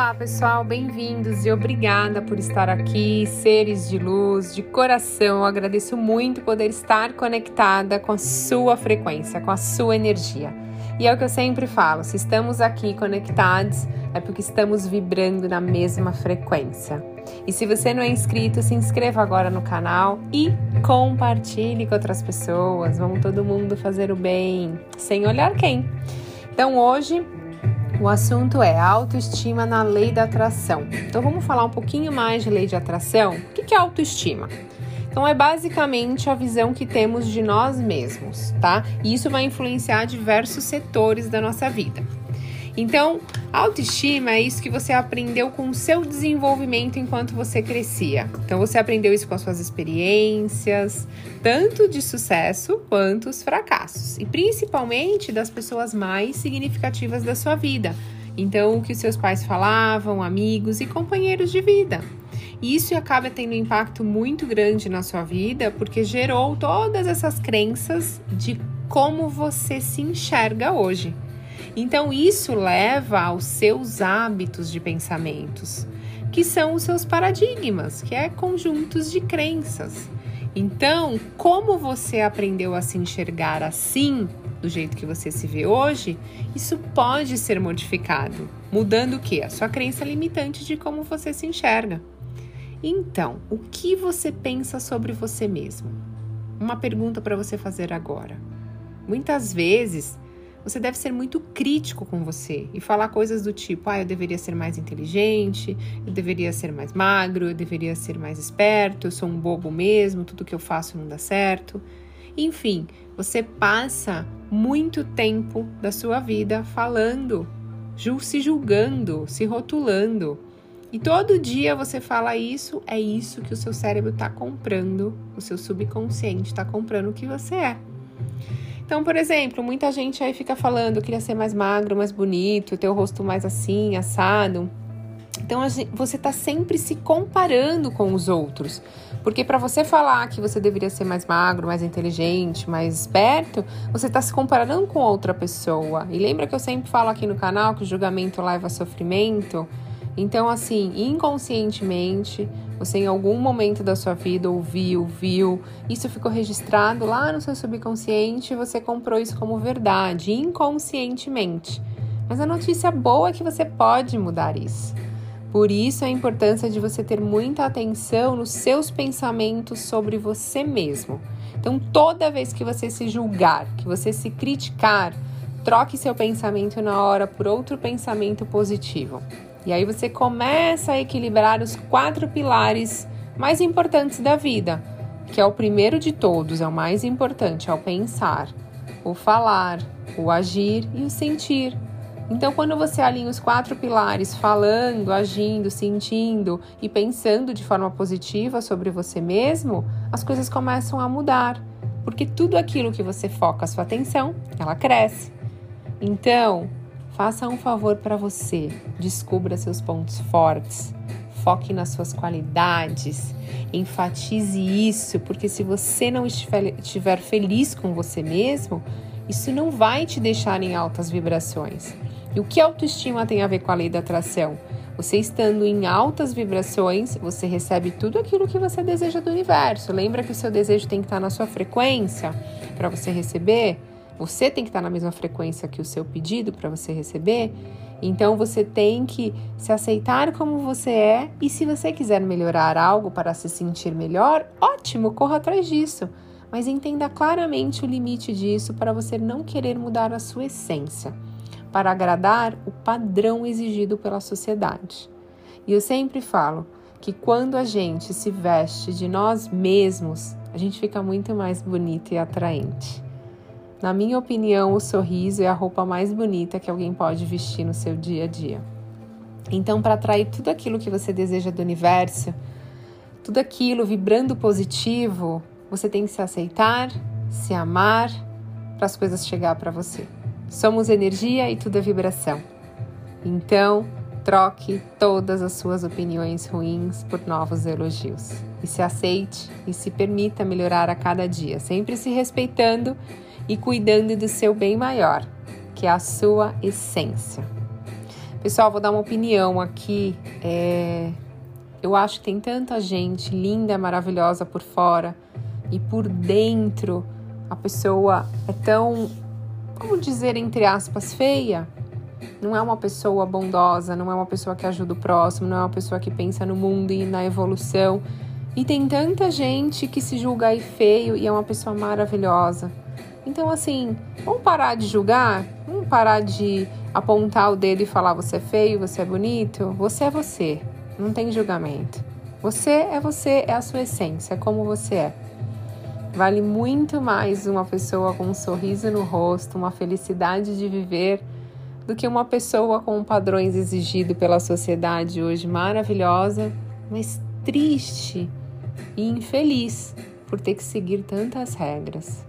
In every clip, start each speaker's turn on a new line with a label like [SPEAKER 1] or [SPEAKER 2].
[SPEAKER 1] Olá, pessoal, bem-vindos e obrigada por estar aqui, seres de luz, de coração. Eu agradeço muito poder estar conectada com a sua frequência, com a sua energia. E é o que eu sempre falo: se estamos aqui conectados, é porque estamos vibrando na mesma frequência. E se você não é inscrito, se inscreva agora no canal e compartilhe com outras pessoas. Vamos todo mundo fazer o bem, sem olhar quem. Então hoje o assunto é autoestima na lei da atração. Então vamos falar um pouquinho mais de lei de atração. O que é autoestima? Então é basicamente a visão que temos de nós mesmos, tá? E isso vai influenciar diversos setores da nossa vida. Então, autoestima é isso que você aprendeu com o seu desenvolvimento enquanto você crescia. Então, você aprendeu isso com as suas experiências, tanto de sucesso quanto os fracassos, e principalmente das pessoas mais significativas da sua vida. Então, o que seus pais falavam, amigos e companheiros de vida. E isso acaba tendo um impacto muito grande na sua vida, porque gerou todas essas crenças de como você se enxerga hoje. Então, isso leva aos seus hábitos de pensamentos, que são os seus paradigmas, que é conjuntos de crenças. Então, como você aprendeu a se enxergar assim, do jeito que você se vê hoje, isso pode ser modificado, mudando o que? A sua crença limitante de como você se enxerga. Então, o que você pensa sobre você mesmo? Uma pergunta para você fazer agora. Muitas vezes você deve ser muito crítico com você e falar coisas do tipo: ah, eu deveria ser mais inteligente, eu deveria ser mais magro, eu deveria ser mais esperto, eu sou um bobo mesmo, tudo que eu faço não dá certo. Enfim, você passa muito tempo da sua vida falando, se julgando, se rotulando. E todo dia você fala isso, é isso que o seu cérebro está comprando, o seu subconsciente está comprando o que você é. Então, por exemplo, muita gente aí fica falando, eu queria ser mais magro, mais bonito, ter o rosto mais assim, assado. Então, você está sempre se comparando com os outros. Porque para você falar que você deveria ser mais magro, mais inteligente, mais esperto, você está se comparando com outra pessoa. E lembra que eu sempre falo aqui no canal que o julgamento leva a sofrimento? Então, assim, inconscientemente, você em algum momento da sua vida ouviu, viu, isso ficou registrado lá no seu subconsciente e você comprou isso como verdade, inconscientemente. Mas a notícia boa é que você pode mudar isso. Por isso a importância de você ter muita atenção nos seus pensamentos sobre você mesmo. Então, toda vez que você se julgar, que você se criticar, troque seu pensamento na hora por outro pensamento positivo. E aí você começa a equilibrar os quatro pilares mais importantes da vida, que é o primeiro de todos, é o mais importante, é o pensar, o falar, o agir e o sentir. Então, quando você alinha os quatro pilares, falando, agindo, sentindo e pensando de forma positiva sobre você mesmo, as coisas começam a mudar. Porque tudo aquilo que você foca a sua atenção, ela cresce. Então, Faça um favor para você, descubra seus pontos fortes, foque nas suas qualidades, enfatize isso, porque se você não estiver feliz com você mesmo, isso não vai te deixar em altas vibrações. E o que autoestima tem a ver com a lei da atração? Você estando em altas vibrações, você recebe tudo aquilo que você deseja do universo. Lembra que o seu desejo tem que estar na sua frequência para você receber? Você tem que estar na mesma frequência que o seu pedido para você receber. Então você tem que se aceitar como você é e se você quiser melhorar algo para se sentir melhor, ótimo, corra atrás disso. Mas entenda claramente o limite disso para você não querer mudar a sua essência, para agradar o padrão exigido pela sociedade. E eu sempre falo que quando a gente se veste de nós mesmos, a gente fica muito mais bonito e atraente. Na minha opinião, o sorriso é a roupa mais bonita que alguém pode vestir no seu dia a dia. Então, para atrair tudo aquilo que você deseja do universo, tudo aquilo vibrando positivo, você tem que se aceitar, se amar, para as coisas chegar para você. Somos energia e tudo é vibração. Então, troque todas as suas opiniões ruins por novos elogios. E se aceite e se permita melhorar a cada dia, sempre se respeitando e cuidando do seu bem maior, que é a sua essência. Pessoal, vou dar uma opinião aqui. É... Eu acho que tem tanta gente linda, maravilhosa por fora e por dentro a pessoa é tão, vamos dizer, entre aspas, feia. Não é uma pessoa bondosa, não é uma pessoa que ajuda o próximo, não é uma pessoa que pensa no mundo e na evolução. E tem tanta gente que se julga aí feio e é uma pessoa maravilhosa. Então, assim, vamos parar de julgar? Vamos parar de apontar o dedo e falar você é feio, você é bonito? Você é você, não tem julgamento. Você é você, é a sua essência, é como você é. Vale muito mais uma pessoa com um sorriso no rosto, uma felicidade de viver, do que uma pessoa com padrões exigidos pela sociedade hoje maravilhosa, mas triste e infeliz por ter que seguir tantas regras.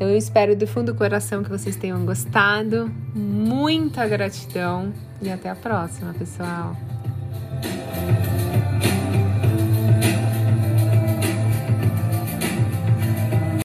[SPEAKER 1] Então eu espero do fundo do coração que vocês tenham gostado. Muita gratidão e até a próxima, pessoal.